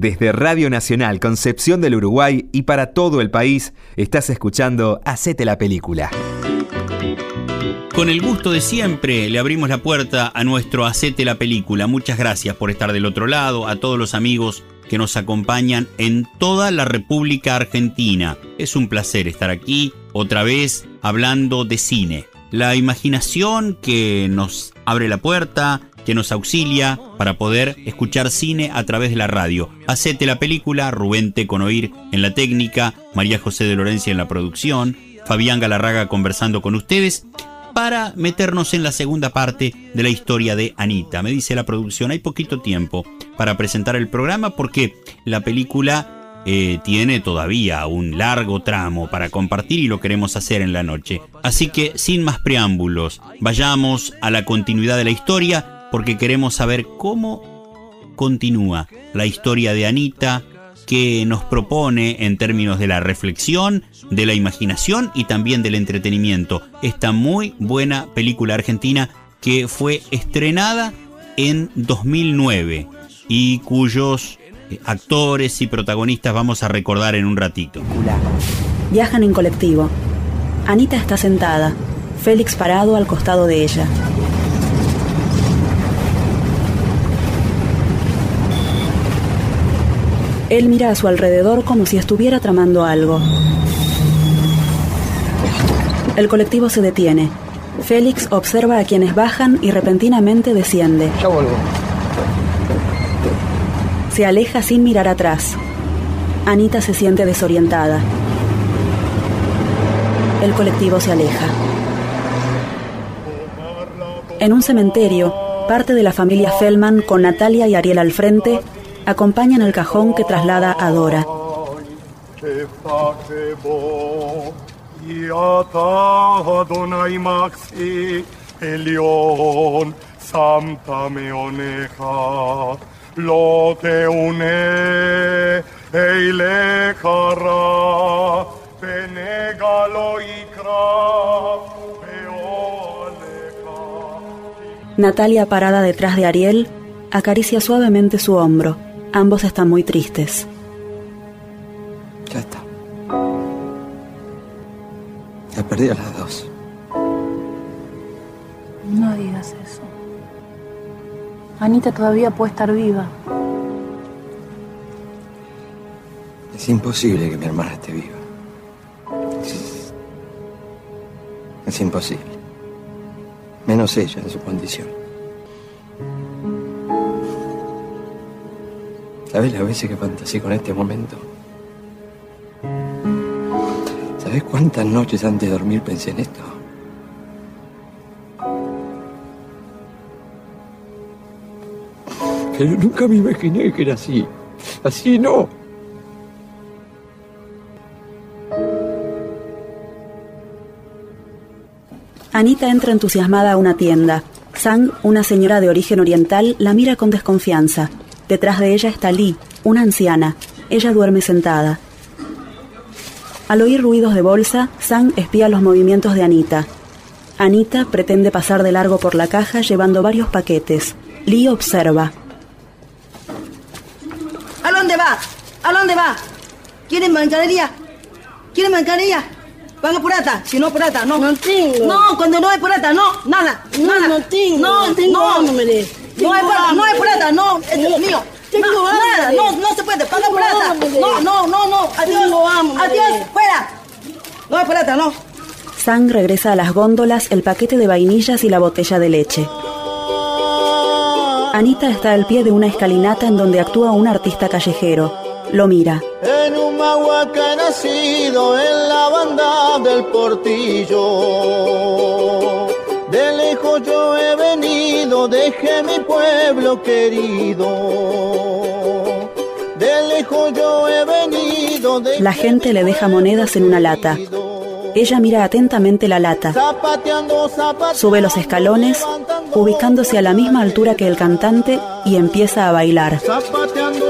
Desde Radio Nacional Concepción del Uruguay y para todo el país, estás escuchando Hacete la Película. Con el gusto de siempre le abrimos la puerta a nuestro Hacete la Película. Muchas gracias por estar del otro lado, a todos los amigos que nos acompañan en toda la República Argentina. Es un placer estar aquí otra vez hablando de cine. La imaginación que nos abre la puerta, que nos auxilia para poder escuchar cine a través de la radio. Hacete la película, Rubén Teconoir en la técnica, María José de Lorencia en la producción, Fabián Galarraga conversando con ustedes para meternos en la segunda parte de la historia de Anita. Me dice la producción, hay poquito tiempo para presentar el programa porque la película eh, tiene todavía un largo tramo para compartir y lo queremos hacer en la noche. Así que sin más preámbulos, vayamos a la continuidad de la historia porque queremos saber cómo continúa la historia de Anita, que nos propone en términos de la reflexión, de la imaginación y también del entretenimiento. Esta muy buena película argentina que fue estrenada en 2009 y cuyos eh, actores y protagonistas vamos a recordar en un ratito. Viajan en colectivo. Anita está sentada, Félix parado al costado de ella. Él mira a su alrededor como si estuviera tramando algo. El colectivo se detiene. Félix observa a quienes bajan y repentinamente desciende. Ya vuelvo. Se aleja sin mirar atrás. Anita se siente desorientada. El colectivo se aleja. En un cementerio, parte de la familia Fellman, con Natalia y Ariel al frente, acompañan el cajón que traslada a Dora. Natalia, parada detrás de Ariel, acaricia suavemente su hombro. Ambos están muy tristes. Ya está. Ya perdí a las dos. No digas eso. Anita todavía puede estar viva. Es imposible que mi hermana esté viva. Es, imposible. Menos ella en su condición. ¿Sabes las veces que fantaseé con este momento? ¿Sabes cuántas noches antes de dormir pensé en esto? Yo nunca me imaginé que era así. Así no. Anita entra entusiasmada a una tienda. Sang, una señora de origen oriental, la mira con desconfianza. Detrás de ella está Lee, una anciana. Ella duerme sentada. Al oír ruidos de bolsa, Sang espía los movimientos de Anita. Anita pretende pasar de largo por la caja llevando varios paquetes. Lee observa. ¿A dónde va? ¿A dónde va? ¿Quieren mercadería? ¿Quieren mercadería? Van a purata, si no purata, no. No tengo. No, cuando no hay purata, no, nada. No, nada. no tengo. No, no tengo no. hambre. No hay plata, no hay plata, no, es mío. tengo no, nada, no, no se puede, paga Tengo plata. No, no, no, no, adiós, Tengo hambre. adiós, fuera. No hay plata, no. Sang regresa a las góndolas el paquete de vainillas y la botella de leche. Anita está al pie de una escalinata en donde actúa un artista callejero. Lo mira. En un mahuaca he nacido en la banda del portillo. Lejos yo he venido, dejé mi pueblo querido. De lejos yo he venido, La gente le deja monedas en una lata. Ella mira atentamente la lata. Sube los escalones, ubicándose a la misma altura que el cantante y empieza a bailar. Zapateando,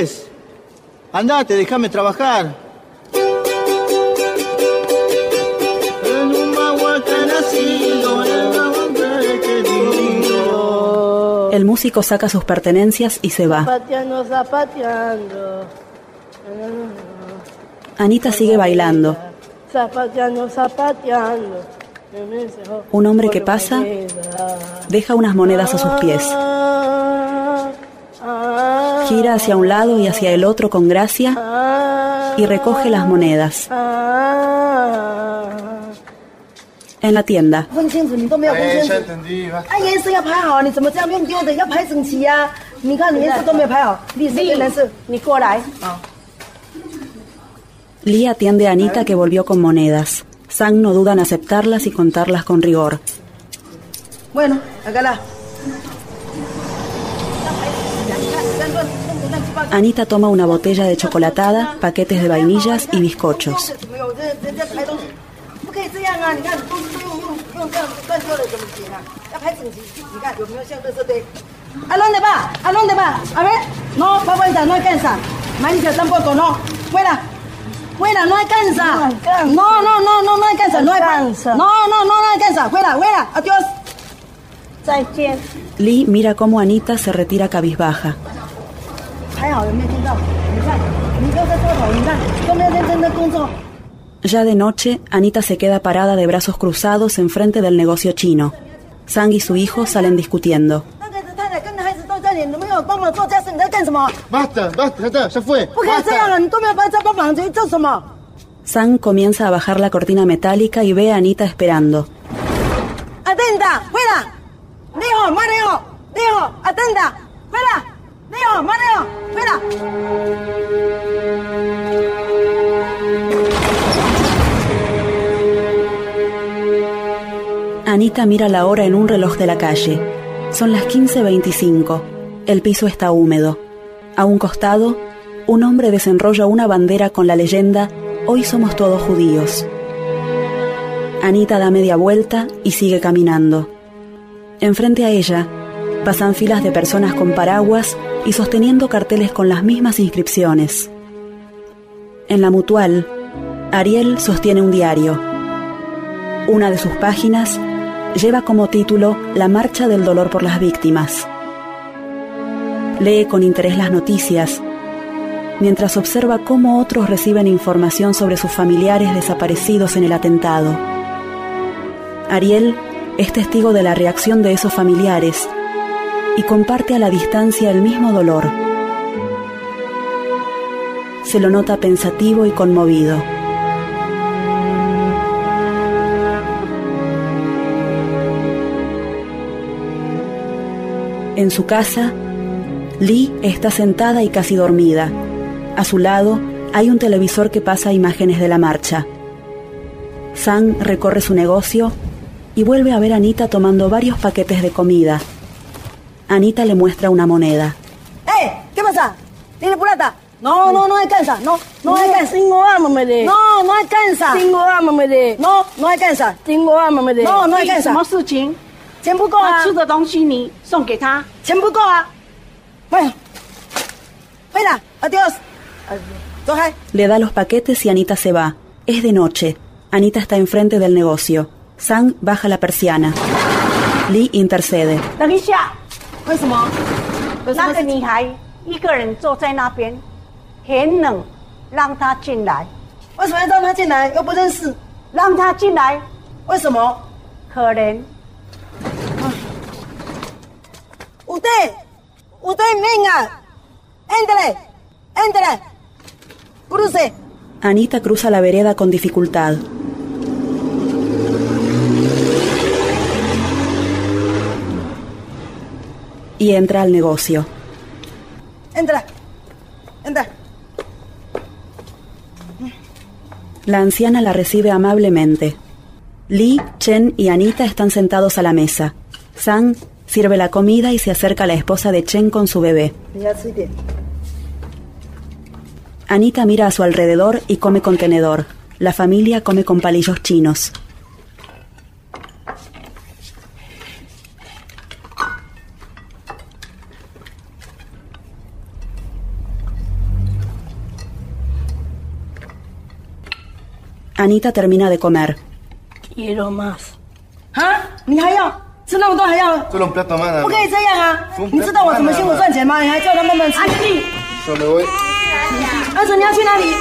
haces? Andate, déjame trabajar. El músico saca sus pertenencias y se va. Zapateando, zapateando. Anita sigue bailando. Zapateando, zapateando. Un hombre que pasa deja unas monedas a sus pies gira hacia un lado y hacia el otro con gracia y recoge las monedas. En la tienda. Lee atiende a Anita que volvió con monedas. Sang no duda en aceptarlas y contarlas con rigor. Bueno, hágala. Anita toma una botella de chocolatada, paquetes de vainillas y bizcochos. ¿A dónde va? ¿A dónde va? A ver, no, va vuelta, no alcanza. Marisa tampoco, no. Fuera, fuera, no alcanza. No, no, no, no, no, alcanza. No alcanza. No, no, no, no alcanza. Fuera, fuera, adiós. Lee mira cómo Anita se retira cabizbaja. 还好有没有听到？你看，你都在做头，你看都没有认真的工作。 Ya de noche, Anita se queda parada de brazos cruzados enfrente del negocio chino. Sang y su hijo salen discutiendo. 那个太太跟孩子都在，你都没有帮忙做家事，你在干什么？ Basta, basta, ya está, ya fue. 不可以这样啊！你都没有帮家帮忙，你做什么？ Sang comienza a bajar la cortina metálica y ve a Anita esperando. Atenta, fuera. Leo, Mareo, Leo, atenta, fuera. Leo, Mareo, fuera. Anita mira la hora en un reloj de la calle. Son las 15.25. El piso está húmedo. A un costado, un hombre desenrolla una bandera con la leyenda Hoy somos todos judíos. Anita da media vuelta y sigue caminando. Enfrente a ella pasan filas de personas con paraguas y sosteniendo carteles con las mismas inscripciones. En la mutual, Ariel sostiene un diario. Una de sus páginas lleva como título La Marcha del Dolor por las Víctimas. Lee con interés las noticias, mientras observa cómo otros reciben información sobre sus familiares desaparecidos en el atentado. Ariel es testigo de la reacción de esos familiares y comparte a la distancia el mismo dolor. Se lo nota pensativo y conmovido. En su casa, Lee está sentada y casi dormida. A su lado hay un televisor que pasa imágenes de la marcha. Sang recorre su negocio y vuelve a ver a Anita tomando varios paquetes de comida. Anita le muestra una moneda. ¡Eh! ¿Qué pasa? ¿Tiene plata? No, no, no alcanza. No, no alcanza. Tengo hambre de. No, no alcanza. Tengo hambre de. No, no alcanza. Tengo hambre de. No, no alcanza. 什么事情？钱不够啊他！吃的东西你送给他，钱不够啊！bueno, fuera, adiós.走开。 Le da los paquetes y Anita se va. Es de noche. Anita está enfrente del negocio. Sang baja la persiana. Lee intercede. 为什么？什那？个女孩一个人坐在那边，很冷，让她进来，为什么要让她进来？又不认识，让她进来，为什么？可怜。Usted, usted venga. Entre, entre. Cruce. Anita cruza la vereda con dificultad. y entra al negocio. Entra, entra. La anciana la recibe amablemente. Lee, Chen y Anita están sentados a la mesa. Sang sirve la comida y se acerca a la esposa de Chen con su bebé. Anita mira a su alrededor y come con tenedor. La familia come con palillos chinos. Anita termina de comer. Quiero más. ¿Ah? 你还要吃那么多还要？ Solo un plato más. 不可以这样啊！你知道我怎么辛苦赚钱吗？你还叫他慢慢吃。阿弟， Yo me voy 阿哲，你要去哪里？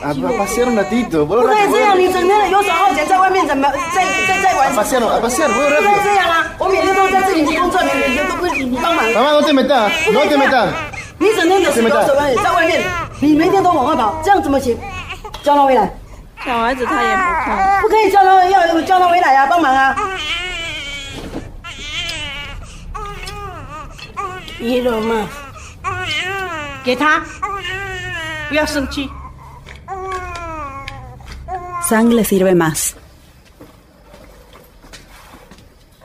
a, a pasear un ratito. Voy 不可以 rápido, 这 voy 样， rápido. 你整天游手好闲，在外面怎么在在在玩 A？pasear, a pasear, voy 不可以 rápido. 这样啊！我每天都在这里工作，你每天都不你帮忙。 Mamá, no te metas, 不可 no 以 te 这样 metas. 你整天的游手好闲，在外面，你每天都往外跑，这样怎么行？叫他回来， 小孩子他也不看。不可以叫他要叫他回来啊，帮忙啊！ Quiero más. 给他，不要生气。 Sang le sirve más.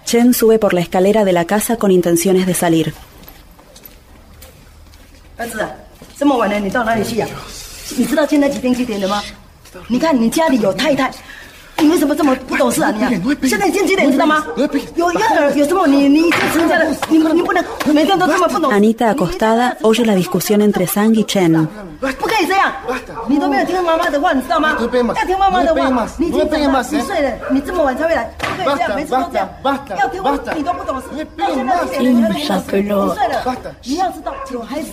Chen sube por la escalera de la casa con intenciones de salir. 你看你家里有太太你为什么这么不懂事啊你啊？现在已经几点，你知道吗？有有点有什么你你成家的，你你不能每天都这么不懂。 Anita, acostada, oye la discusión entre Sang y Chen. 不可以这样，你都没有听妈妈的话，你知道吗？ No te pegues más, 要听妈妈的 no te pegues 话 más,。你已 no 经 te pegues 长大 más, 几 eh. 岁了？你这么晚才回来，不可以这样， Basta, 每次都这样 basta, basta,。要听我 basta. 你都不懂事。 No te 到 pegues 现在 más, 几点了？ Hincha 几岁 pelota. 了 Basta.？你要知道，有孩子，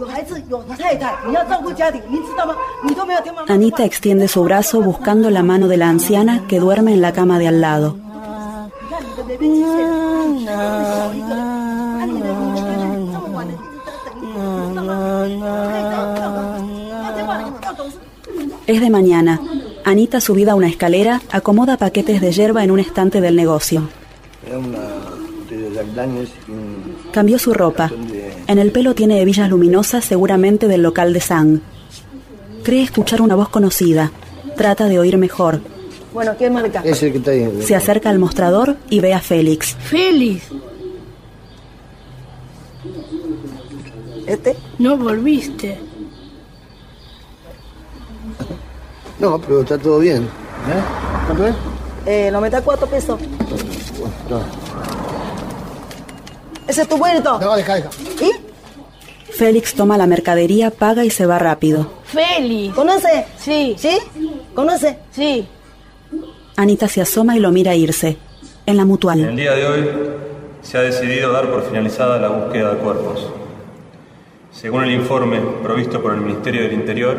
有孩子，有太太，你要照顾家庭，你知道吗？你都没有听妈妈的话。 Anita extiende su brazo buscando la mano de la anciana que duerme en la cama de al lado. Es de mañana. Anita, subida a una escalera, acomoda paquetes de hierba en un estante del negocio. Cambió su ropa. En el pelo tiene hebillas luminosas, seguramente del local de Sang. Cree escuchar una voz conocida. Trata de oír mejor. Bueno, ¿quién marca? Ese que está ahí. Se acerca al mostrador y ve a Félix. Félix, ¿Este? no volviste. No, pero está todo bien. ¿Eh? ¿Cuánto es? Eh, no me da cuatro pesos. No, Ese es tu vuelto. no deja, deja. ¿Y? Félix toma la mercadería, paga y se va rápido. Félix, ¿Conoce? sí, ¿Sí? ¿Conoce? sí. Anita se asoma y lo mira irse. En la En el mutual. día de hoy se ha decidido dar por finalizada la búsqueda de cuerpos. Según el informe provisto por el Ministerio del Interior,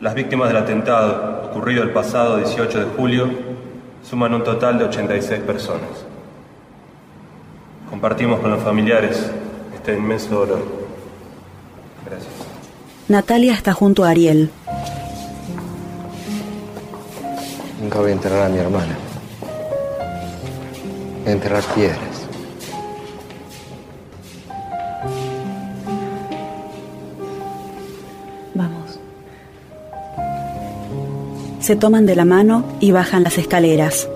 las víctimas del atentado ocurrido el pasado 18 de julio suman un total de 86 personas. Compartimos con los familiares este inmenso dolor. Gracias. Natalia está junto a Ariel. Nunca voy a enterrar a mi hermana. Voy a enterrar piedras. Vamos. Se toman de la mano y bajan las escaleras.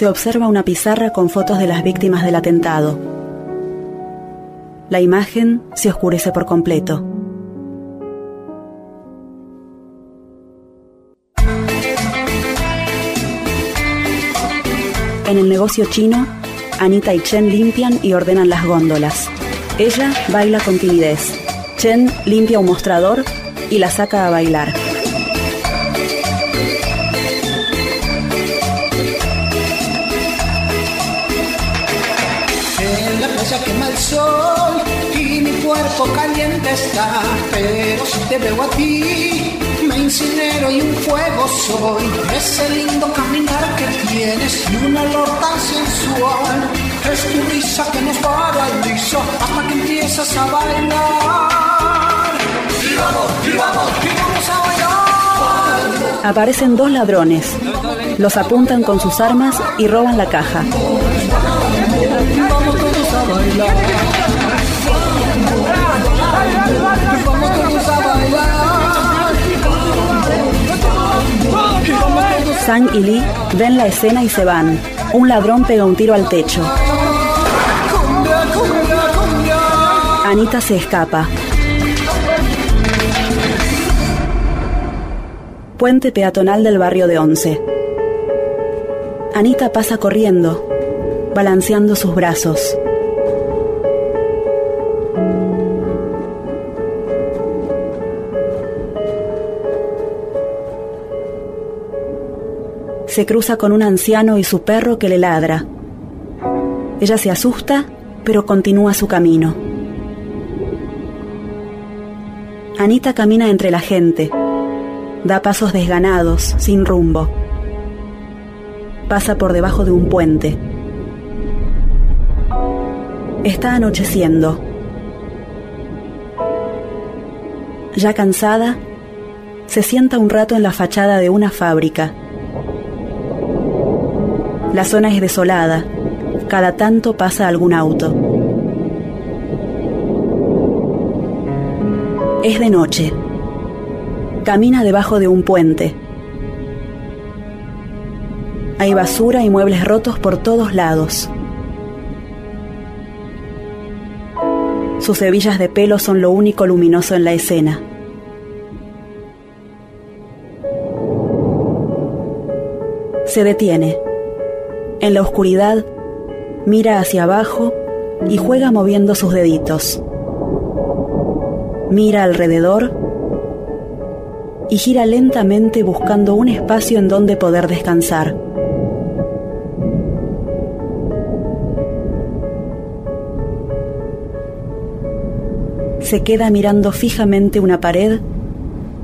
Se observa una pizarra con fotos de las víctimas del atentado. La imagen se oscurece por completo. En el negocio chino, Anita y Chen limpian y ordenan las góndolas. Ella baila con timidez. Chen limpia un mostrador y la saca a bailar. Caliente está. Pero si te veo a ti, me incinero y un fuego soy. Ese lindo caminar que tienes y un olor tan sensual. Es tu risa que nos paraliza hasta que empiezas a bailar. Y vamos, y vamos, y vamos a bailar. Aparecen dos ladrones. Los apuntan con sus armas y roban la caja. Vamos todos a bailar. Sang y Lee ven la escena y se van. Un ladrón pega un tiro al techo. Anita se escapa. Puente peatonal del barrio de Once. Anita pasa corriendo. balanceando sus brazos. Se cruza con un anciano y su perro que le ladra. Ella se asusta, pero continúa su camino. Anita camina entre la gente. Da pasos desganados, sin rumbo. Pasa por debajo de un puente. Está anocheciendo. Ya cansada, se sienta un rato en la fachada de una fábrica. La zona es desolada. Cada tanto pasa algún auto. Es de noche. Camina debajo de un puente. Hay basura y muebles rotos por todos lados. Sus hebillas de pelo son lo único luminoso en la escena. Se detiene. En la oscuridad, mira hacia abajo y juega moviendo sus deditos. Mira alrededor y gira lentamente buscando un espacio en donde poder descansar. Se queda mirando fijamente una pared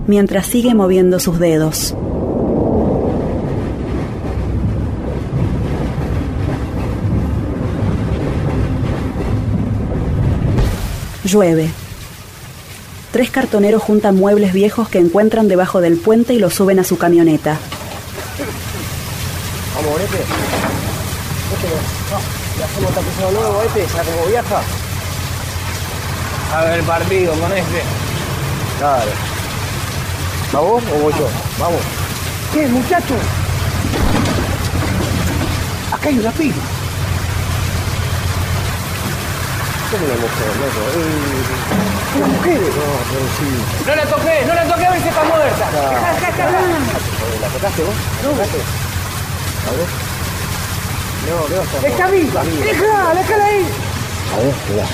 mientras sigue moviendo sus dedos. Llueve. Tres cartoneros juntan muebles viejos que encuentran debajo del puente y los suben a su camioneta. Vamos, Bonete. Este no. Le hacemos tapizado nuevo, este, ¿sabes cómo viaja? A ver el partido con este. Claro. ¿Va vos o voy yo? Vamos. ¿Qué, muchacho? Acá hay una pila. No, pero sí. No la toqué, no la toqué a ver si está muerta. Dejá. Joder, ¿La tocaste vos? No. A ver. No, ¿qué vas a? Está viva. Déjala, déjala ahí. A ver, mirá.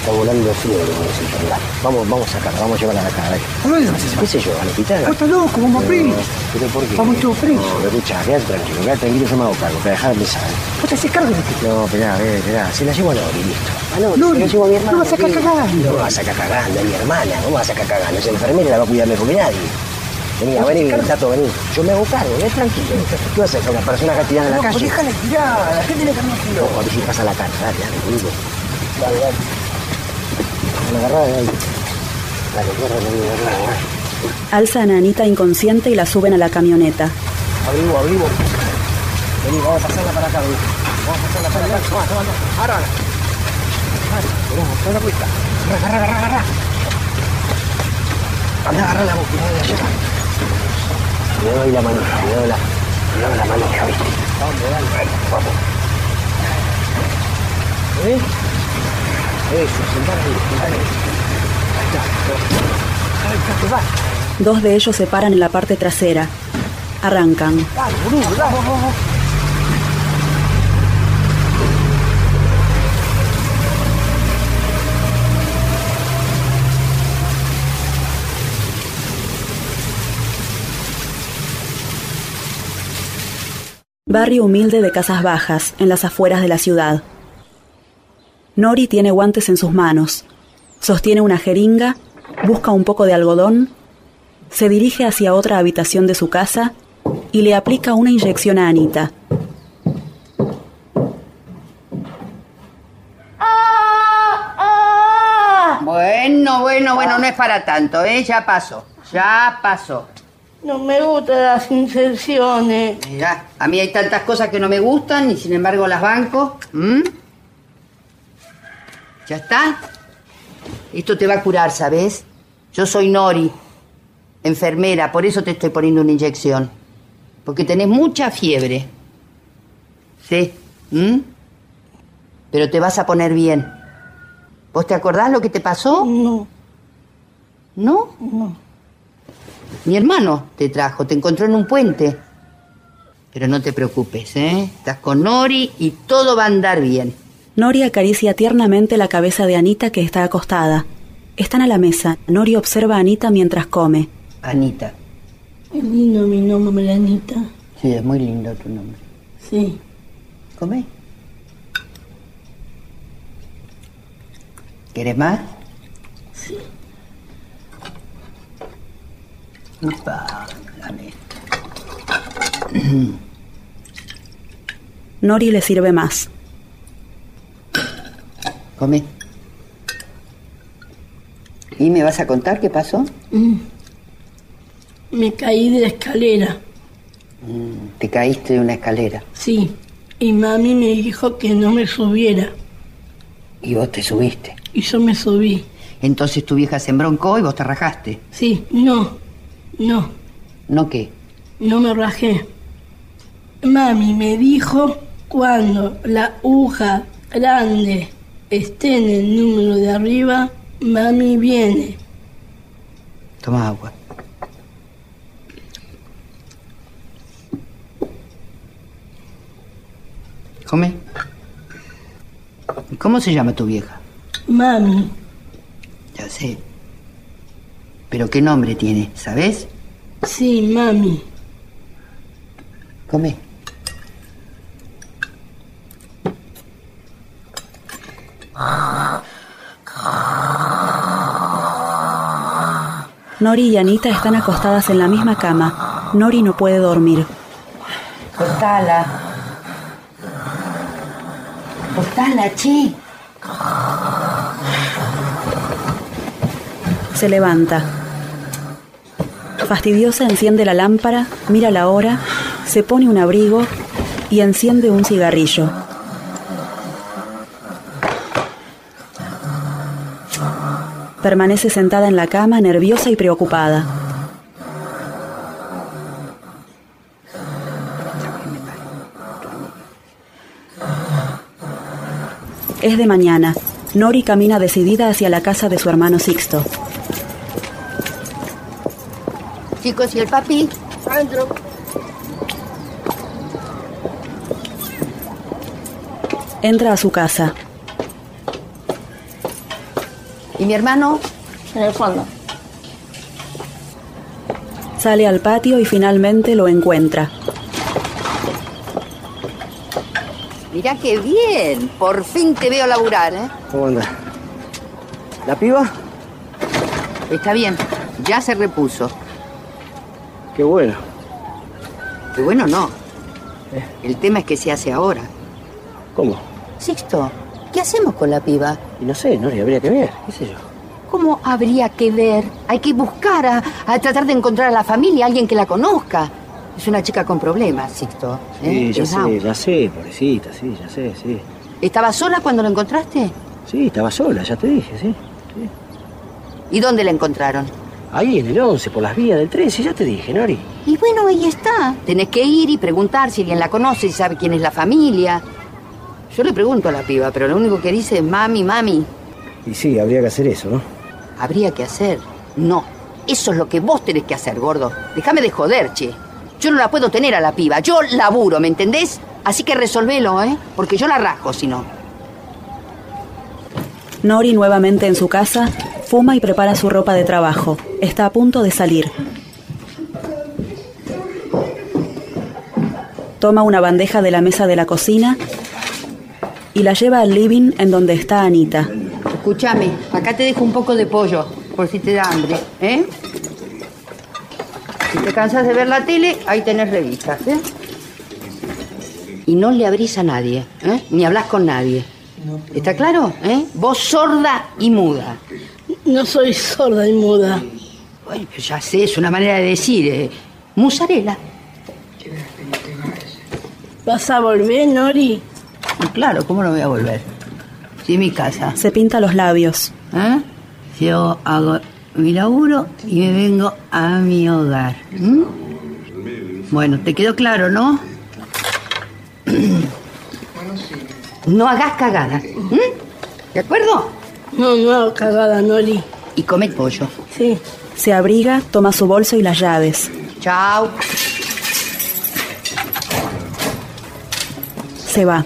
Está volando como dice el celular. Vamos, vamos a sacarla, vamos a llevarla a la cara. ¿A dónde vas a ¿Qué sé yo? ¿Al hospital? Vos estás loco, vamos a preso. ¿Pero por qué? Vamos todos presos. No, pero escuchá, quédate tranquilo, quédate tranquilo, yo me hago cargo, para dejar de pensar. Vos te haces cargo de ti. No, esperá, eh, esperá, se la llevo a Lori, listo. No, Lori, se la llevo a mi hermana. no vas a sacar ¿qué? cagando. No vas a sacar cagando, es mi hermana, ¿cómo vas a sacar cagando? Es enfermera la va a cuidar mejor que nadie. Vení, a vení, Tato, vení. Yo me hago cargo, ves tranquilo. ¿Qué vas a hacer? Una persona acá tirada en la No, calle. déjala tirada, la gente le carga un No, cuando si pasa la cara, dale, dale. Dale, dale. Me agarrá de ahí. Dale, corre, vení, agarrá, agarrá. Alzan a Anita inconsciente y la suben a la camioneta. Abrigo, abrigo. Vení, vamos a pasarla para acá, vení. Vamos a pasarla para acá. Toma, toma, toma. Ahora, vamos, la. Agarra, agarra, agarra, agarra. Agarra la boca, cuidado de allá. Cuidado ahí la manija, cuidado la, cuidado la manija, viste. Vamos, dale, vamos. ¿Eh? Dos de ellos se paran en la parte trasera. Arrancan. Barrio humilde de casas bajas, en las afueras de la ciudad. Nori tiene guantes en sus manos. Sostiene una jeringa, busca un poco de algodón, se dirige hacia otra habitación de su casa y le aplica una inyección a Anita. Bueno, bueno, bueno, no es para tanto, ¿eh? Ya pasó, ya pasó. No me gustan las inserciones. Mira, a mí hay tantas cosas que no me gustan y sin embargo las banco. ¿Mm? ¿Ya está? Esto te va a curar, ¿sabes? Yo soy Nori, enfermera, por eso te estoy poniendo una inyección. Porque tenés mucha fiebre. ¿Sí? ¿Mm? Pero te vas a poner bien. ¿Vos te acordás lo que te pasó? No, ¿No? no. Mi hermano te trajo, te encontró en un puente. Pero no te preocupes, ¿eh? Estás con Nori y todo va a andar bien. Nori acaricia tiernamente la cabeza de Anita que está acostada. Están a la mesa. Nori observa a Anita mientras come. Anita. Es lindo mi nombre, Anita. Sí, es muy lindo tu nombre. Sí. ¿Come? ¿Quieres más? Sí. Upa, dame. Nori le sirve más. Come. ¿Y me vas a contar qué pasó? Mm. Me caí de la escalera. Mm, Te caíste de una escalera Sí. Y mami me dijo que no me subiera. y vos te subiste. Y yo me subí. Entonces tu vieja se embroncó y vos te rajaste. Sí, no. No. ¿No qué? No me rajé. Mami me dijo cuando la aguja grande esté en el número de arriba, mami viene. Toma agua. Come. ¿Y ¿Cómo se llama tu vieja? Mami, Ya sé. ¿Pero qué nombre tiene? ¿Sabes? sí, mami. Come. Nori y Anita están acostadas en la misma cama. Nori no puede dormir. Cortala. Cortala, che. Se levanta. Fastidiosa enciende la lámpara, mira la hora, se pone un abrigo y enciende un cigarrillo. Permanece sentada en la cama, nerviosa y preocupada. Es de mañana. Nori camina decidida hacia la casa de su hermano Sixto. Chicos, ¿y el papi? Adentro. Entra a su casa. ¿Y mi hermano? En el fondo. Sale al patio y finalmente lo encuentra. Mirá qué bien. Por fin te veo laburar, ¿eh? ¿Cómo anda? ¿La piba? Está bien. Ya se repuso. Qué bueno. Qué bueno no. El tema es que se hace ahora. ¿Cómo? Sixto, ¿qué hacemos con la piba? Y no sé, Nori, habría que ver, qué sé yo. ¿Cómo habría que ver? Hay que buscar a, a tratar de encontrar a la familia, alguien que la conozca. Es una chica con problemas, Sixto. ¿eh? Sí, ya Es sé, out. ya sé, pobrecita, sí, ya sé, sí. ¿Estaba sola cuando la encontraste? Sí, estaba sola, ya te dije, sí. ¿Y dónde la encontraron? Ahí en el 11, por las vías del 13, ya te dije, Nori. Y bueno, ahí está. Tenés que ir y preguntar si alguien la conoce, si sabe quién es la familia. Yo le pregunto a la piba, pero lo único que dice es mami, mami. Y sí, habría que hacer eso, ¿no? Habría que hacer. No. Eso es lo que vos tenés que hacer, gordo. Déjame de joder, che. Yo no la puedo tener a la piba. Yo laburo, ¿me entendés? Así que resolvelo, ¿eh? Porque yo la rasgo, si no. Nori, nuevamente en su casa, fuma y prepara su ropa de trabajo. Está a punto de salir. Toma una bandeja de la mesa de la cocina y la lleva al living en donde está Anita. Escúchame, acá te dejo un poco de pollo, por si te da hambre, ¿eh? Si te cansas de ver la tele, ahí tenés revistas, ¿eh? Y no le abrís a nadie, ¿eh? Ni hablas con nadie. ¿Está claro? ¿Eh? Vos sorda y muda. No soy sorda y muda. Ay, pues ya sé, es una manera de decir. Eh. Musarela. ¿Vas a volver, Nori? Y claro, ¿cómo no voy a volver? Sí, mi casa. Se pinta los labios. ¿Eh? Yo hago mi laburo y me vengo a mi hogar. Bueno, te quedó claro, ¿no? No hagas cagada. ¿m? ¿De acuerdo? No, no hago cagada, Nori. Y come pollo. Sí. Se abriga, toma su bolso y las llaves. Chao. Se va.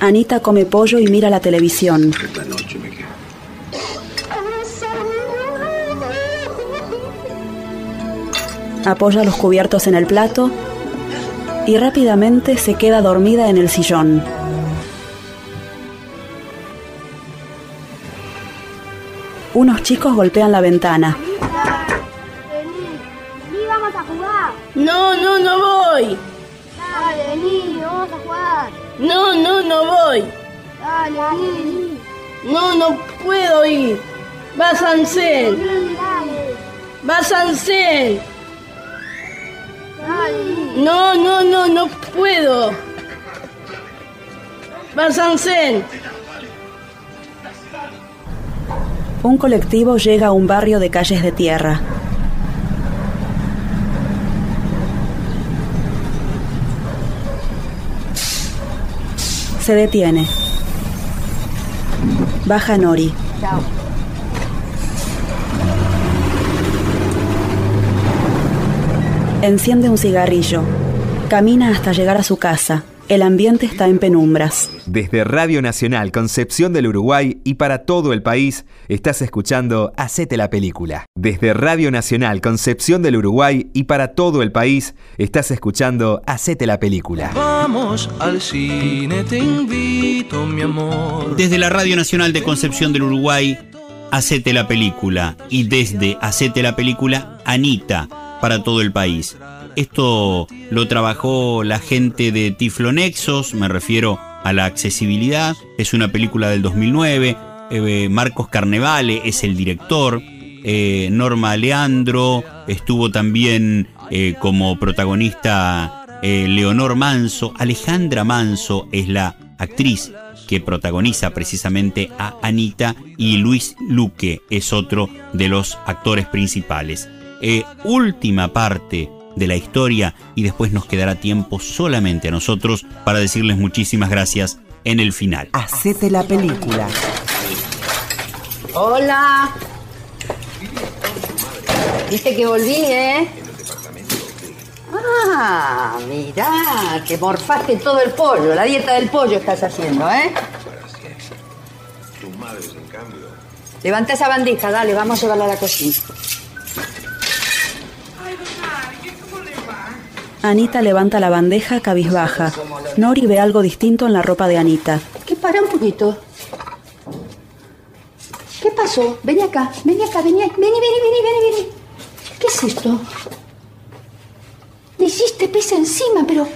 Anita come pollo y mira la televisión. Esta noche me quedo. Apoya los cubiertos en el plato y rápidamente se queda dormida en el sillón. Unos chicos golpean la ventana. Vení, vamos a jugar. No, no, no voy. No, no, no voy. Dale. No, no puedo ir. Va Sansen. Va Sansen. No, no, no, no puedo. Va Sansen. Un colectivo llega a un barrio de calles de tierra. Se detiene. Baja Nori. Chao. Enciende un cigarrillo. Camina hasta llegar a su casa. El ambiente está en penumbras. Desde Radio Nacional Concepción del Uruguay y para todo el país, estás escuchando Hacete la Película. Desde Radio Nacional Concepción del Uruguay y para todo el país, estás escuchando Hacete la Película. Vamos al cine, te invito, mi amor. Desde la Radio Nacional de Concepción del Uruguay, Hacete la Película. Y desde Hacete la Película, Anita, para todo el país. Esto lo trabajó la gente de Tiflonexos, me refiero a la accesibilidad. Es una película del 2009. eh, Marcos Carnevale es el director. eh, Norma Leandro estuvo también eh, como protagonista Leonor Manso. Alejandra Manso es la actriz que protagoniza precisamente a Anita y Luis Luque es otro de los actores principales. Última parte de la historia y después nos quedará tiempo solamente a nosotros para decirles muchísimas gracias en el final. Hacete la película. Hola. Viste que volví, ¿eh? Ah, mirá, que morfaste todo el pollo. La dieta del pollo estás haciendo, ¿eh? Tus madres, en cambio. Levanta esa bandeja, dale, vamos a llevarla a la cocina. Anita levanta la bandeja cabizbaja. Nori ve algo distinto en la ropa de Anita. ¿Qué para un poquito? ¿Qué pasó? Vení acá, vení acá, vení, vení, vení, vení, vení, vení. ¿Qué es esto? Le hiciste pis encima, pero...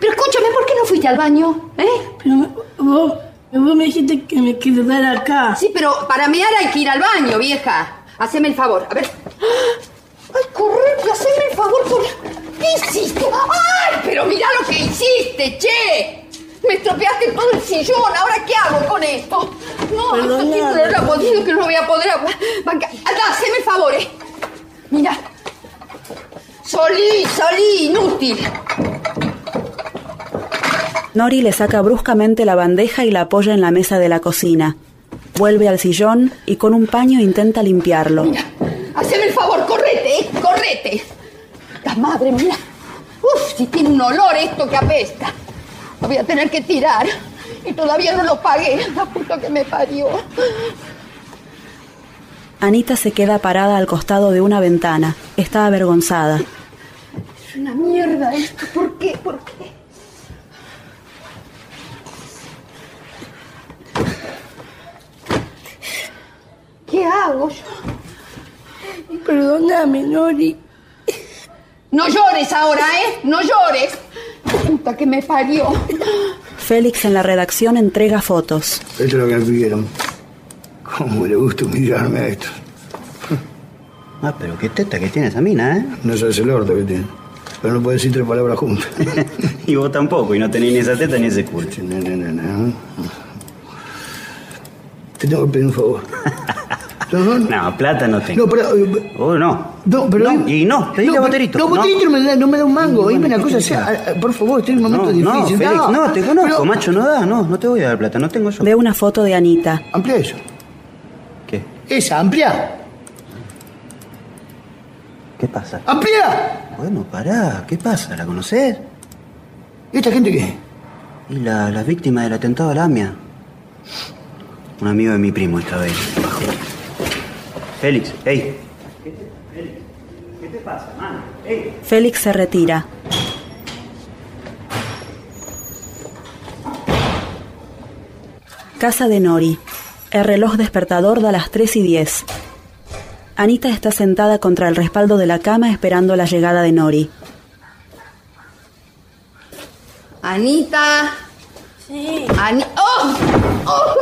Pero escúchame, ¿por qué no fuiste al baño? ¿Eh? Pero vos, vos me dijiste que me quedara acá. Sí, pero para mear hay que ir al baño, vieja. Haceme el favor, a ver. ¡Ay, corre! ¡Haceme el favor! Por... ¿Qué hiciste? ¡Ay, pero mira lo que hiciste, che! Me estropeaste todo el sillón. ¿Ahora qué hago con esto? No, esto Perdoname. tiene un olor a podrido que no voy a poder aguantar. Anda, haceme el favor, eh. Mira. Solí, solí, inútil. Nori le saca bruscamente la bandeja y la apoya en la mesa de la cocina. Vuelve al sillón y con un paño intenta limpiarlo. Haceme el favor, correte, eh, correte. Madre, mira. Uf, si tiene un olor esto que apesta. Lo voy a tener que tirar. Y todavía no lo pagué. La puta que me parió. Anita se queda parada al costado de una ventana. Está avergonzada. Es una mierda esto. ¿Por qué? ¿Por qué? ¿Qué hago yo? Perdóname, Nori. No llores ahora, ¿eh? No llores. Puta que me parió. Félix en la redacción entrega fotos. Esto es lo que me pidieron. ¿Cómo le gusta humillarme a esto? Ah, pero qué teta que tiene esa mina, ¿eh? No sabes el orto que tiene. Pero no puede decir tres palabras juntas. y vos tampoco, y no tenés ni esa teta ni ese culo. No, no, no, no. Te tengo que pedir un favor. No, plata no tengo. No, pero. eh, Oh, no. No, pero. No, y no, pedile no, a Boterito. No, No. Boterito no me da, no me da un mango. No, Dime una cosa, o sea, ah, por favor, estoy en un momento No, no, difícil. Félix, no, te conozco, pero- macho, no da, no, no te voy a dar plata, no tengo eso. Ve una foto de Anita. Amplía eso. ¿Qué? Esa, amplía. ¿Qué pasa? ¡Amplía! Bueno, pará, ¿qué pasa? ¿La conocés? ¿Y esta gente qué? Y la, las víctimas del atentado a la AMIA. Un amigo de mi primo ahí. abajo. Félix, hey. ¿Qué te pasa, mano? Félix se retira. Casa de Nori. El reloj despertador da las 3 y 10. Anita está sentada contra el respaldo de la cama esperando la llegada de Nori. Anita. Sí. Ani ¡Oh! ¡Oh!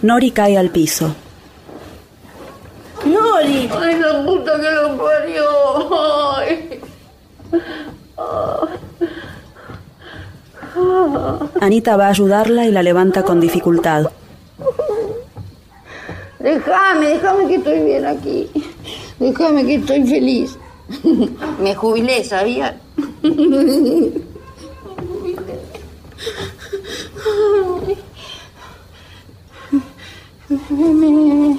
Nori cae al piso. Nori. Ay, la puta que lo parió. Ay. Anita va a ayudarla y la levanta con dificultad. Déjame, déjame que estoy bien aquí. Déjame que estoy feliz. Me jubilé, ¿sabía? Me,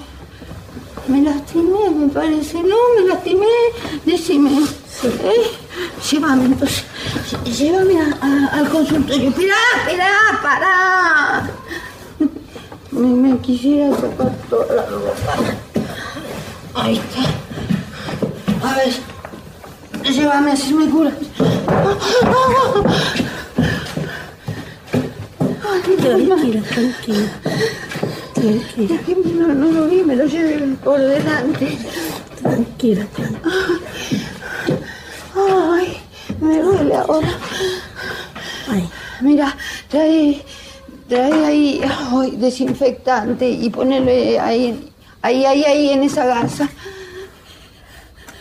me, lastimé, me parece. No, me lastimé. Decime. ¿eh? Llévame, entonces. Llévame a- a- al consultorio. Espera, espera, para. Me, me quisiera tocar toda la ropa. Ahí está. A ver. Llévame, así me curas. Tranquila, tranquila. Tranquila. No, no lo vi, me lo llevé por delante. Tranquila, tranquila. Ay, me duele ahora. Ay. Mira, trae, trae ahí ay, desinfectante y ponele ahí, ahí, ahí, ahí en esa gasa.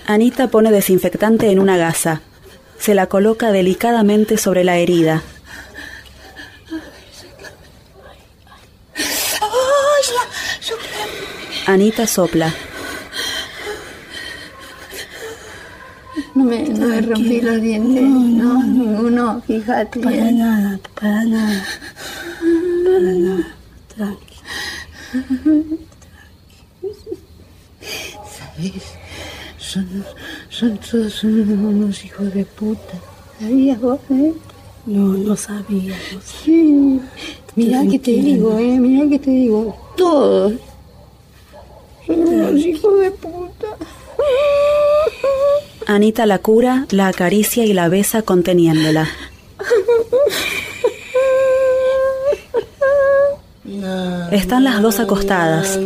Anita pone desinfectante en una gasa. Se la coloca delicadamente sobre la herida. Ay, ya, yo- Anita sopla. no me, no me rompí los dientes, no, ninguno, fíjate. Para nada, para nada. Para nada. Tranquila. ¿Sabes? Son, son todos unos hijos de puta. ¿Sabías vos, eh? No, no sabía. No sabía. Sí. Mirá que te digo, eh, mirá que te digo. Todos. Son unos hijos de puta. Anita la cura, la acaricia y la besa conteniéndola. Están las dos acostadas.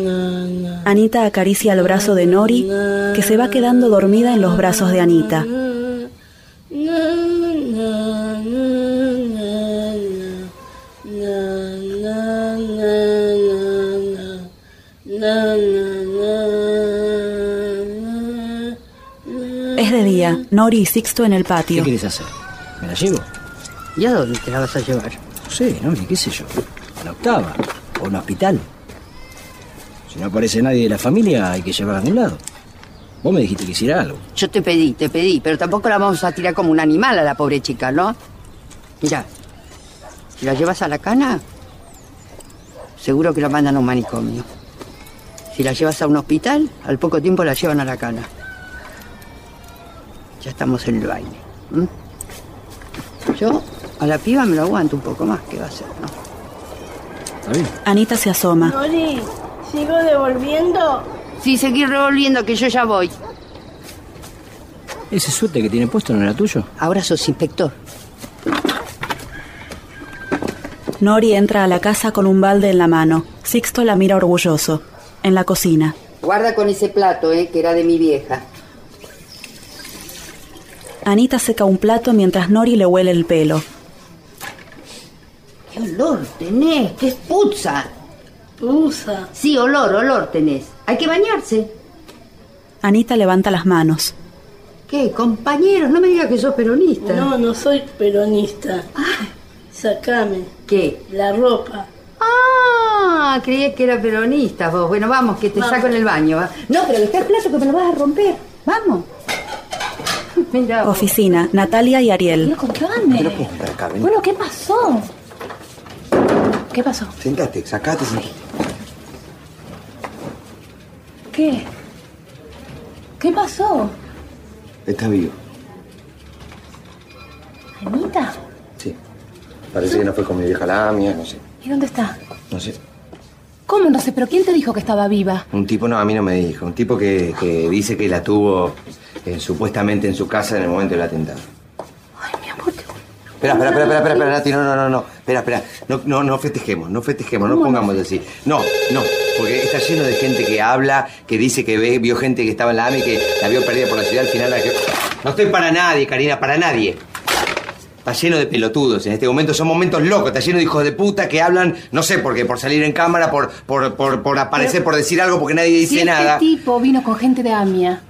Anita acaricia el brazo de Nori, que se va quedando dormida en los brazos de Anita. Es de día, Nori y Sixto en el ¿Qué patio. quieres hacer? ¿Me la llevo? ¿Y a dónde te la vas a llevar? No sé, no, qué sé yo. A la octava. O a un hospital. Si no aparece nadie de la familia, hay que llevarla a algún lado. Vos me dijiste que hiciera algo. Yo te pedí, te pedí, pero tampoco la vamos a tirar como un animal a la pobre chica, ¿no? Mira, si la llevas a la cana, seguro que la mandan a un manicomio. Si la llevas a un hospital, al poco tiempo la llevan a la cana. Ya estamos en el baile. Yo a la piba me lo aguanto un poco más, ¿qué va a hacer? No? ¿Está bien? Anita se asoma. Nori, ¿sigo devolviendo? Sí, seguir revolviendo que yo ya voy. ¿Ese suéter que tiene puesto no era tuyo? Ahora sos inspector. Nori entra a la casa con un balde en la mano. Sixto la mira orgulloso. En la cocina. Guarda con ese plato, ¿eh? Que era de mi vieja. Anita seca un plato mientras Nori le huele el pelo. ¿Qué olor tenés? ¿Qué es puzza? Usa. Sí, olor, olor tenés. Hay que bañarse. Anita levanta las manos. ¿Qué, compañeros? No me digas que sos peronista. No, no soy peronista. Sacame ¿Qué? la ropa. Ah, creía que era peronista vos. Bueno, vamos, que te Vamos. saco en el baño. ¿va? No, pero deja el plato que me lo vas a romper. Vamos. Mira. vos. Oficina. Natalia y Ariel. Pero ¿cómo para acá? Ven. Bueno, ¿qué pasó? ¿Qué pasó? Sentate, sacate. ¿Qué? ¿Qué pasó? Está vivo. Anita. Sí. Parece que no fue con mi vieja la mía, no sé. ¿Y dónde está? No sé. ¿Cómo no sé? ¿Pero quién te dijo que estaba viva? Un tipo, no, a mí no me dijo. Un tipo que, que dice que la tuvo eh, supuestamente en su casa en el momento del atentado. Ay, mi amor, qué... Espera, espera, espera, espera, espera, espera, Nati, no, no, no, no. Espera, espera. No, no, no festejemos, no festejemos, no ¿Cómo no pongamos así. No, no, porque está lleno de gente que habla, que dice que ve, vio gente que estaba en la AMI, que la vio perdida por la ciudad, al final la que... No estoy para nadie, Karina, para nadie. Está lleno de pelotudos en este momento, son momentos locos, está lleno de hijos de puta que hablan, no sé por qué, por salir en cámara, por, por, por, por aparecer, por decir algo, porque nadie dice si nada. este tipo vino con gente de AMIA,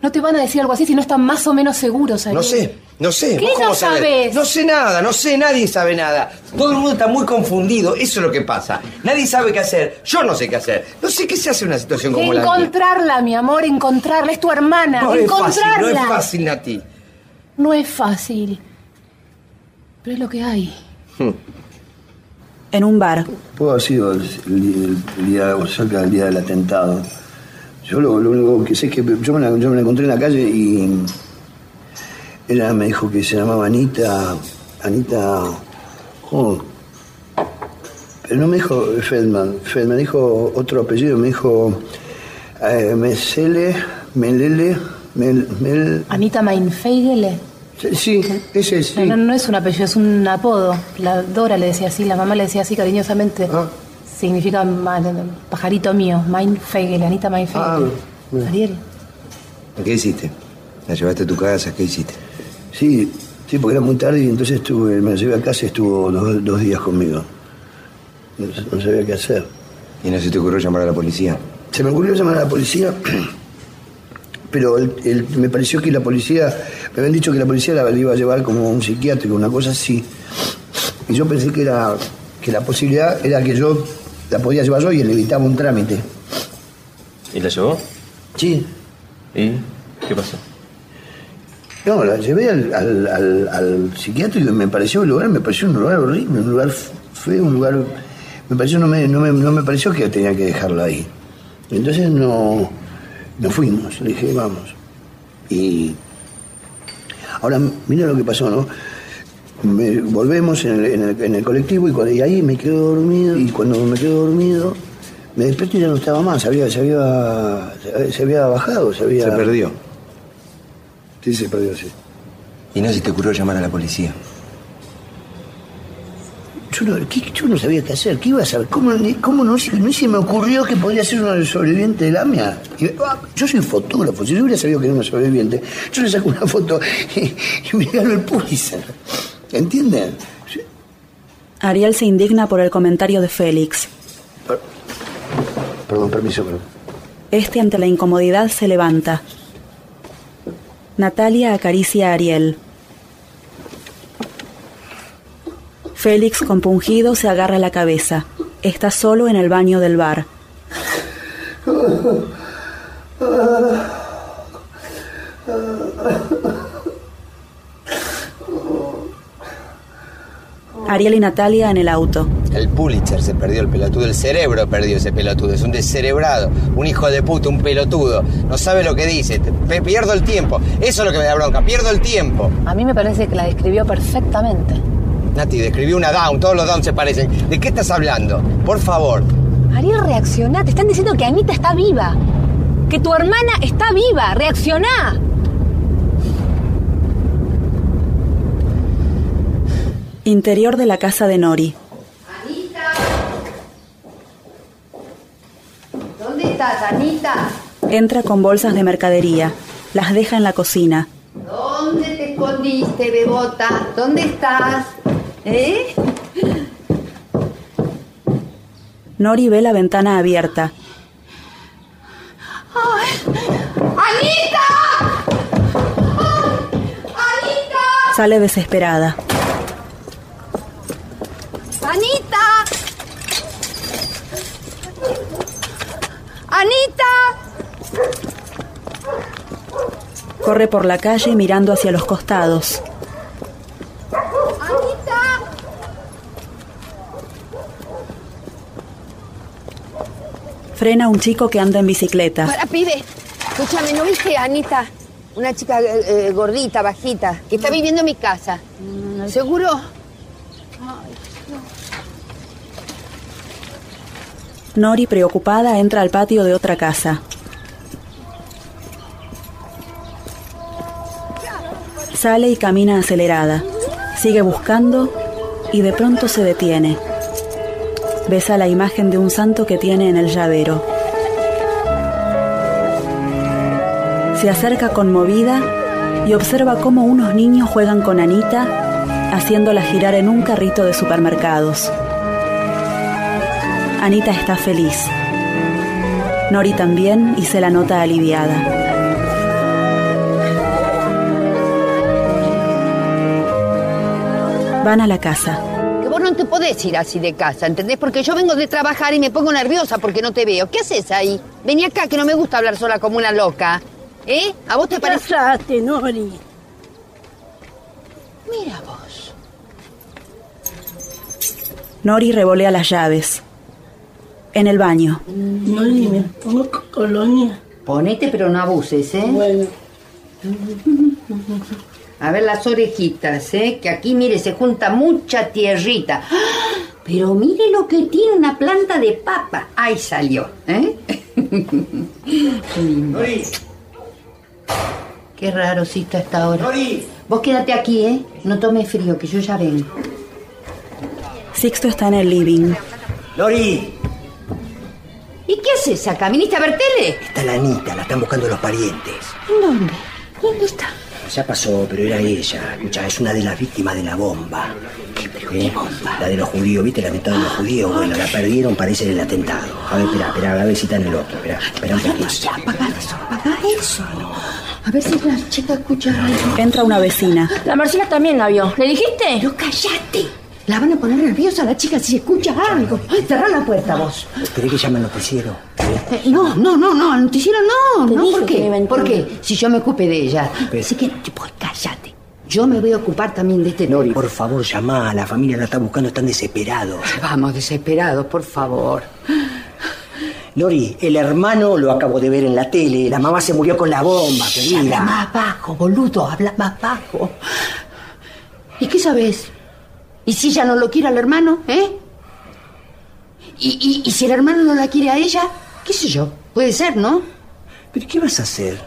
no te van a decir algo así si no están más o menos seguros. Ariel. No sé, no sé. ¿Qué ¿Vos cómo no sabés? No sé nada, no sé, nadie sabe nada. Todo el mundo está muy confundido, eso es lo que pasa. Nadie sabe qué hacer, yo no sé qué hacer. No sé qué se hace en una situación como la mía. Encontrarla, mi amor, encontrarla. Es tu hermana. No es fácil, encontrarla. no es fácil, Nati. No es fácil. Pero es lo que hay. En un bar, Pudo haber sido el, el- el día, o cerca del día del atentado. Yo lo, lo único que sé es que yo me, la, yo me la encontré en la calle y ella me dijo que se llamaba Anita. Anita. oh, pero no me dijo Feldman. Feldman dijo otro apellido, me dijo eh, Mesele, Melele, Mel, Mel. Anita Mainfeigele. Sí, ese es. No, no, no es un apellido, es un apodo. La Dora le decía así, la mamá le decía así cariñosamente. Ah. Significa pajarito mío, Mainfeigele, Anita Mainfeigele. Ah, Ariel. ¿Qué hiciste? ¿La llevaste a tu casa? ¿Qué hiciste? Sí, sí, porque era muy tarde y entonces estuve, me la llevé a casa y estuvo dos, dos días conmigo. No, no sabía qué hacer. ¿Y no se te ocurrió llamar a la policía? Se me ocurrió llamar a la policía, pero el- el- me pareció que la policía, me habían dicho que la policía la, la iba a llevar como un psiquiátrico, una cosa así. Y yo pensé que era que la posibilidad era que yo la podía llevar yo y le evitaba un trámite. ¿Y la llevó? Sí. ¿Y qué pasó? No, la llevé al, al, al- al psiquiátrico y me pareció el lugar, me pareció un lugar horrible, un lugar feo, un lugar. Me pareció, no me, no me, no me pareció que tenía que dejarla ahí. Entonces no, no fuimos, le dije, vamos. Y ahora mira lo que pasó, ¿no? Me- volvemos en el, en el- en el colectivo y, cuando- y ahí me quedo dormido y cuando me quedo dormido me despierto y ya no estaba más, se había, se había, se había bajado, se había... Se perdió. Sí, se perdió, sí. ¿Y no se te ocurrió llamar a la policía? Yo no, ¿qué- yo no sabía qué hacer, ¿qué iba a saber? ¿Cómo, cómo no, se- no se me ocurrió que podría ser una sobreviviente de la AMIA? Y, ah, Yo soy fotógrafo, si yo hubiera sabido que era una sobreviviente, yo le saco una foto y, y me gano el Pulitzer. ¿Entienden? Ariel se indigna por el comentario de Félix. Perdón, permiso, perdón. Este ante la incomodidad se levanta. Natalia acaricia a Ariel. Félix, compungido, se agarra la cabeza. Está solo en el baño del bar. Ariel y Natalia en el auto. El Pulitzer se perdió el pelotudo, el cerebro perdió ese pelotudo, es un descerebrado, un hijo de puta, un pelotudo, no sabe lo que dice, Pe- pierdo el tiempo, eso es lo que me da bronca, pierdo el tiempo. A mí me parece que la describió perfectamente. Nati, describió una down, todos los downs se parecen. ¿De qué estás hablando? Por favor. Ariel, reaccioná. Te están diciendo que Anita está viva. Que tu hermana está viva. Reaccioná. Interior de la casa de Nori. ¿Dónde estás, Anita? Entra con bolsas de mercadería. Las deja en la cocina. ¿Dónde te escondiste, bebota? ¿Dónde estás? ¿Eh? Nori ve la ventana abierta. ¡Anita! ¡Anita! Sale desesperada. ¡Anita! ¡Anita! Corre por la calle mirando hacia los costados. ¡Anita! Frena un chico que anda en bicicleta. Para, pibe. Escúchame, ¿no viste a Anita? Una chica eh, eh, gordita, bajita, que está viviendo en mi casa. ¿Seguro? Nori, preocupada, entra al patio de otra casa. Sale y camina acelerada. Sigue buscando y de pronto se detiene. Besa la imagen de un santo que tiene en el llavero. Se acerca conmovida y observa cómo unos niños juegan con Anita, haciéndola girar en un carrito de supermercados. Anita está feliz. Nori también y se la nota aliviada. Van a la casa. No te podés ir así de casa, ¿entendés? Porque yo vengo de trabajar y me pongo nerviosa porque no te veo. ¿Qué haces ahí? Vení acá, que no me gusta hablar sola como una loca. ¿Eh? ¿A vos te parece? Cállate, Nori. Mira vos. Nori revolea las llaves. En el baño. Nori, me pongo co- colonia. Ponete, pero no abuses, ¿eh? Bueno. A ver las orejitas, ¿eh? Que aquí, mire, se junta mucha tierrita. ¡Ah! Pero mire lo que tiene una planta de papa. Ahí salió, ¿eh? Nori, Qué raro sí está esta hora. Vos quédate aquí, ¿eh? No tomes frío, que yo ya vengo. Sixto está en el living. Nori, ¿Y qué haces acá? ¿Viniste a ver tele? está la Anita, la están buscando los parientes. ¿Dónde? ¿Dónde está? Ya pasó, pero era ella. Escucha, es una de las víctimas de la bomba. ¿Qué bomba? La de los judíos, ¿viste el atentado de los judíos? Bueno, la perdieron, parece en el atentado. A ver, espera, espera, a ver si está en el otro. Espera, espera un poquito. Apaga eso, apaga eso. A ver si la chica escucha algo. Entra una vecina. La Marcela también la vio. ¿Le dijiste? Pero cállate. La van a poner nerviosa a la chica si escucha algo. Cerrá la puerta vos. ¿Querés que llame al noticiero? Eh, no, no, no, no, al noticiero no. Te no, ¿por qué? ¿Por qué? Si yo me ocupe de ella. Así que, pues cállate. Yo me voy a ocupar también de este Nori. Por favor, llama. La familia la está buscando, están desesperados. Vamos, desesperados, por favor. Nori, el hermano lo acabo de ver en la tele. La mamá se murió con la bomba, Habla querida. más bajo, boludo, habla más bajo. ¿Y qué sabes? ¿Y si ella no lo quiere al hermano, eh? ¿Y, y, y si el hermano no la quiere a ella? ¿Qué sé yo? Puede ser, ¿no? ¿Pero qué vas a hacer?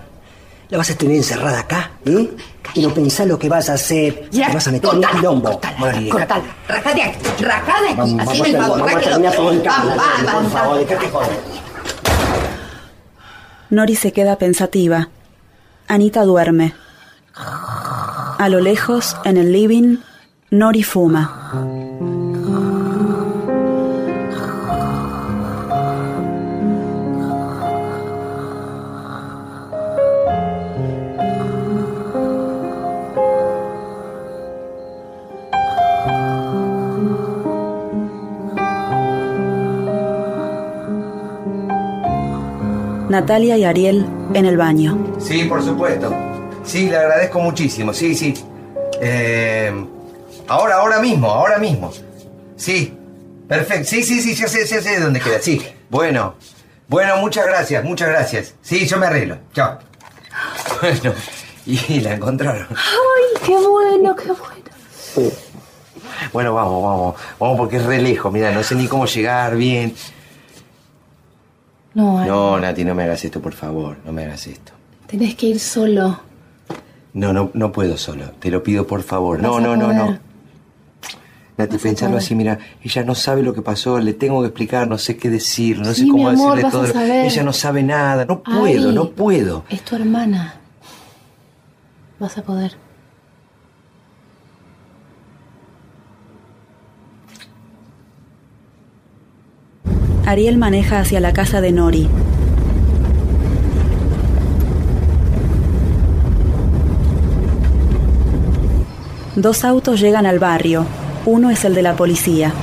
¿La vas a tener encerrada acá? ¿Eh? Y no pensás lo que vas a hacer. Ya, Te vas a meter en un cortala, quilombo. cortala, Bueno, cortala. Rajá de aquí, rajá de aquí. Vamos, Así vamos, me a- favor, vamos Vamos, dejate joder. Nori se queda pensativa. Anita duerme. A lo lejos, en el living, Nori fuma. Natalia y Ariel en el baño. Sí, por supuesto. Sí, le agradezco muchísimo. Sí, sí. Eh, ahora, ahora mismo, ahora mismo. Sí. Perfecto. Sí, sí, sí, ya sé, ya sé dónde queda. Sí. Bueno. Bueno, muchas gracias, muchas gracias. Sí, yo me arreglo. Chao. Bueno, y la encontraron. Ay, qué bueno, qué bueno. Bueno, vamos, vamos. Vamos porque es re lejos. Mira, no sé ni cómo llegar bien. No, Ari, No, Nati, no me hagas esto, por favor. No me hagas esto. tenés que ir solo. No, no, no puedo solo. Te lo pido, por favor. No, Vas no, no, no. Poder. Nati, Vas a pensarlo poder. así, mira, ella no sabe lo que pasó, le tengo que explicar, no sé qué decir, no Sí, sé cómo mi amor, decirle vas a todo. saber. Ella no sabe nada, no puedo, no puedo. Es tu hermana. Vas a poder. Ariel maneja hacia la casa de Nori. Dos autos llegan al barrio. Uno es el de la policía.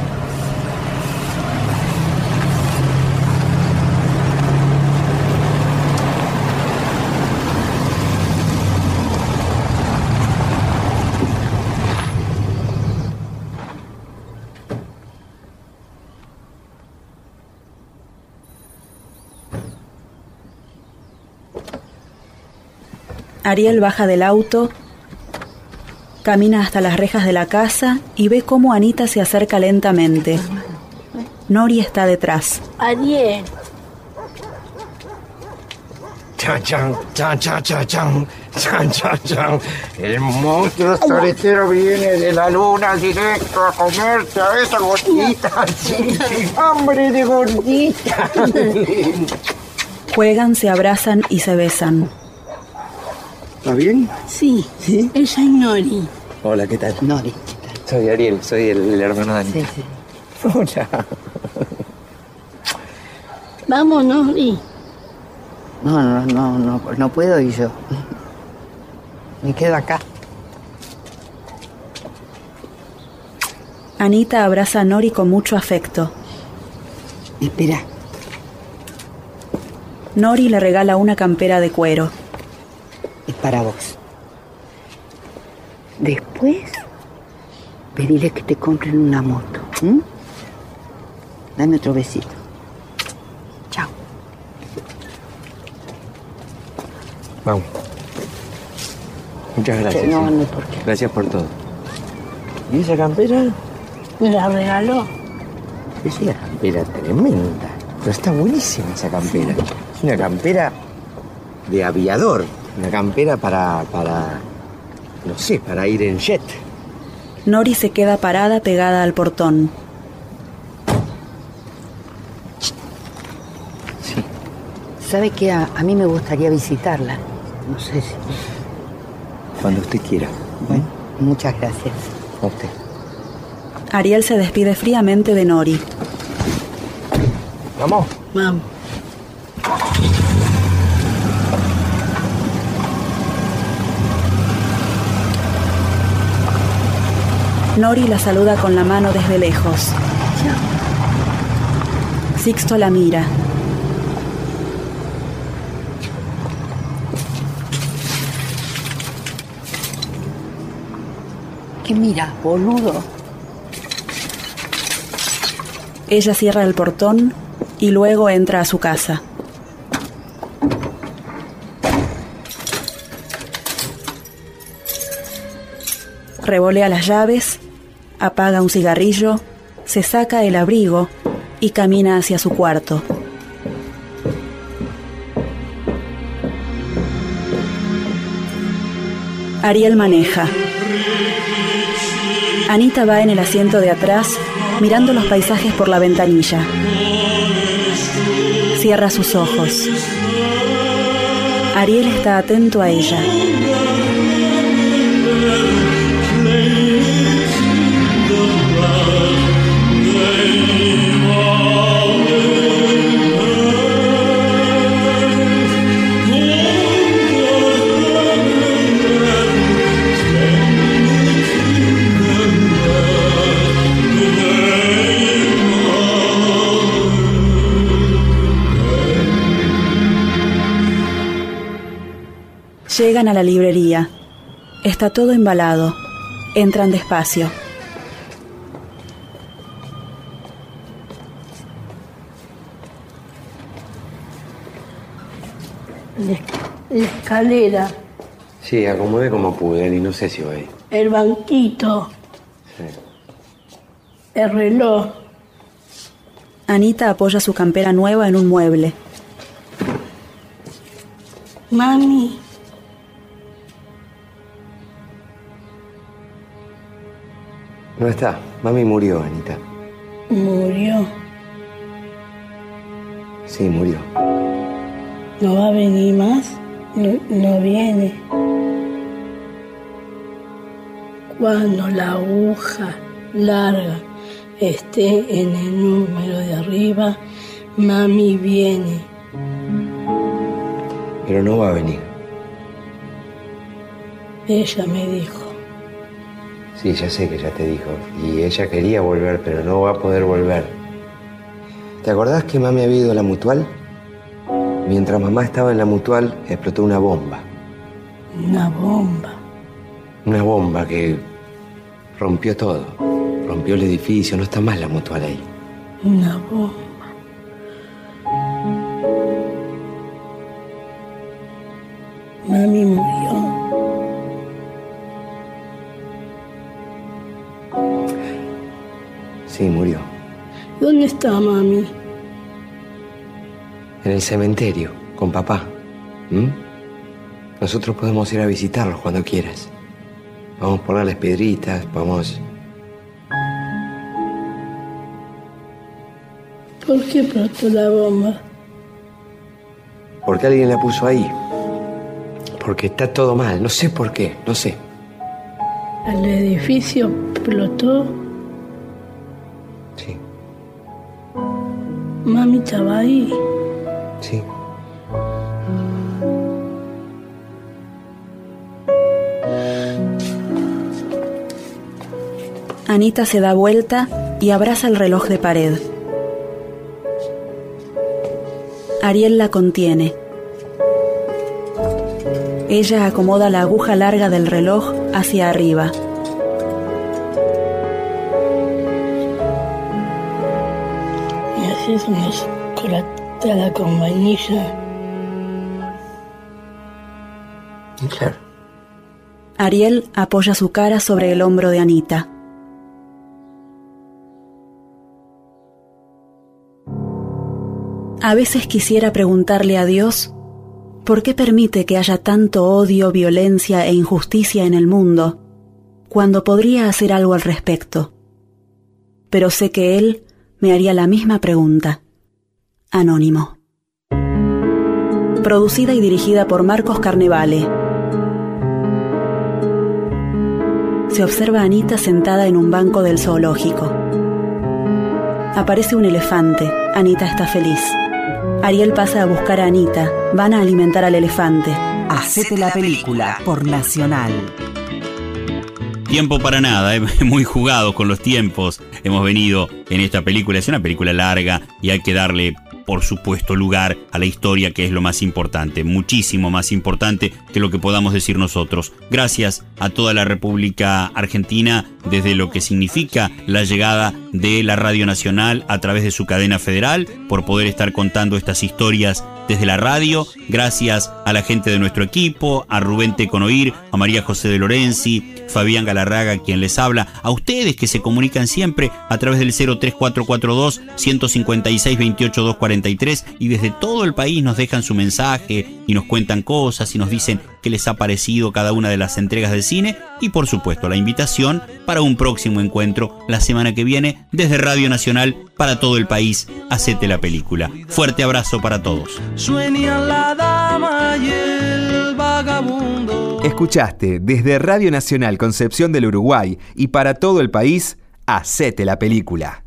Ariel baja del auto Camina hasta las rejas de la casa y ve cómo Anita se acerca lentamente. Nori está detrás. Ariel, Chan, chan, chan, chan, chan, chan, chan, chan, chan. El monstruo soletero viene de la luna directo a comerte a esa gordita. Hambre de gordita. Juegan, se abrazan y se besan. ¿Está bien? sí, ella es Nori. Hola, ¿qué tal? Nori. Soy Ariel, soy el, el hermano de Anita. Sí, sí. Hola. Vamos, Nori. No, no, no, no, no puedo ir yo. Me quedo acá. Anita abraza a Nori con mucho afecto. Espera, Nori le regala una campera de cuero. Es para vos. Después, pedirle que te compren una moto. ¿m? Dame otro besito. Chao. Vamos. Muchas gracias. No, no por qué. Gracias por todo. ¿Y esa campera? Me la regaló. Es una campera tremenda. Pero está buenísima esa campera. Es una campera de aviador. Una campera para, para, no sé, para ir en jet. Nori se queda parada pegada al portón. ¿Sabe qué? A, a mí me gustaría visitarla. No sé si... Cuando usted quiera. Bueno, muchas gracias. A usted. Ariel se despide fríamente de Nori. Vamos. Vamos. Nori la saluda con la mano desde lejos. Sixto la mira. ¿Qué mira, boludo? Ella cierra el portón y luego entra a su casa. Revolea las llaves, apaga un cigarrillo, se saca el abrigo y camina hacia su cuarto. Ariel maneja. Anita va en el asiento de atrás mirando los paisajes por la ventanilla. Cierra sus ojos. Ariel está atento a ella. La librería. Está todo embalado. Entran despacio. La, la escalera, Sí, acomodé como pude y no sé si voy. el banquito, Sí. el reloj. Anita apoya su campera nueva en un mueble. Mami, No está. Mami murió, Anita. murió. Sí, murió. ¿No va a venir más? No, no viene. Cuando la aguja larga esté en el número de arriba, mami viene. Pero no va a venir. Ella me dijo. Sí, ya sé que ya te dijo. Y ella quería volver, pero no va a poder volver. ¿Te acordás que mami había ido a la mutual? Mientras mamá estaba en la mutual, explotó una bomba. Una bomba. Una bomba que rompió todo. Rompió el edificio, no está más la mutual ahí. Una bomba. Está mami? En el cementerio, con papá. ¿Mm? Nosotros podemos ir a visitarlos cuando quieras. Vamos a ponerles piedritas, vamos... ¿Por qué explotó la bomba? Porque alguien la puso ahí. Porque está todo mal. No sé por qué, no sé. ¿El edificio explotó? Mami estaba ahí. Sí. Anita se da vuelta y abraza el reloj de pared. Ariel la contiene. Ella acomoda la aguja larga del reloj hacia arriba. ¿Me haces una chocolatada con vainilla? Claro. Ariel apoya su cara sobre el hombro de Anita. A veces quisiera preguntarle a Dios por qué permite que haya tanto odio, violencia e injusticia en el mundo, cuando podría hacer algo al respecto. Pero sé que Él me haría la misma pregunta. Anónimo. Producida y dirigida por Marcos Carnevale. Se observa a Anita sentada en un banco del zoológico. Aparece un elefante. Anita está feliz. Ariel pasa a buscar a Anita. Van a alimentar al elefante. Hacete la película por Nacional. Tiempo para nada, ¿eh? muy jugado con los tiempos. Hemos venido en esta película, es una película larga y hay que darle, por supuesto, lugar a la historia que es lo más importante, muchísimo más importante que lo que podamos decir nosotros. Gracias a toda la República Argentina desde lo que significa la llegada de la Radio Nacional a través de su cadena federal, por poder estar contando estas historias desde la radio, gracias a la gente de nuestro equipo, a Rubén Teconoir, a María José de Lorenzi, Fabián Galarraga, quien les habla, a ustedes que se comunican siempre a través del 03442 156 28 243 y desde todo el país nos dejan su mensaje y nos cuentan cosas y nos dicen qué les ha parecido cada una de las entregas de cine y por supuesto la invitación para un próximo encuentro la semana que viene desde Radio Nacional para todo el país. Hacete la película. Fuerte abrazo para todos. Sueña la dama y el vagabundo. Escuchaste desde Radio Nacional Concepción del Uruguay y para todo el país, Hacete la película.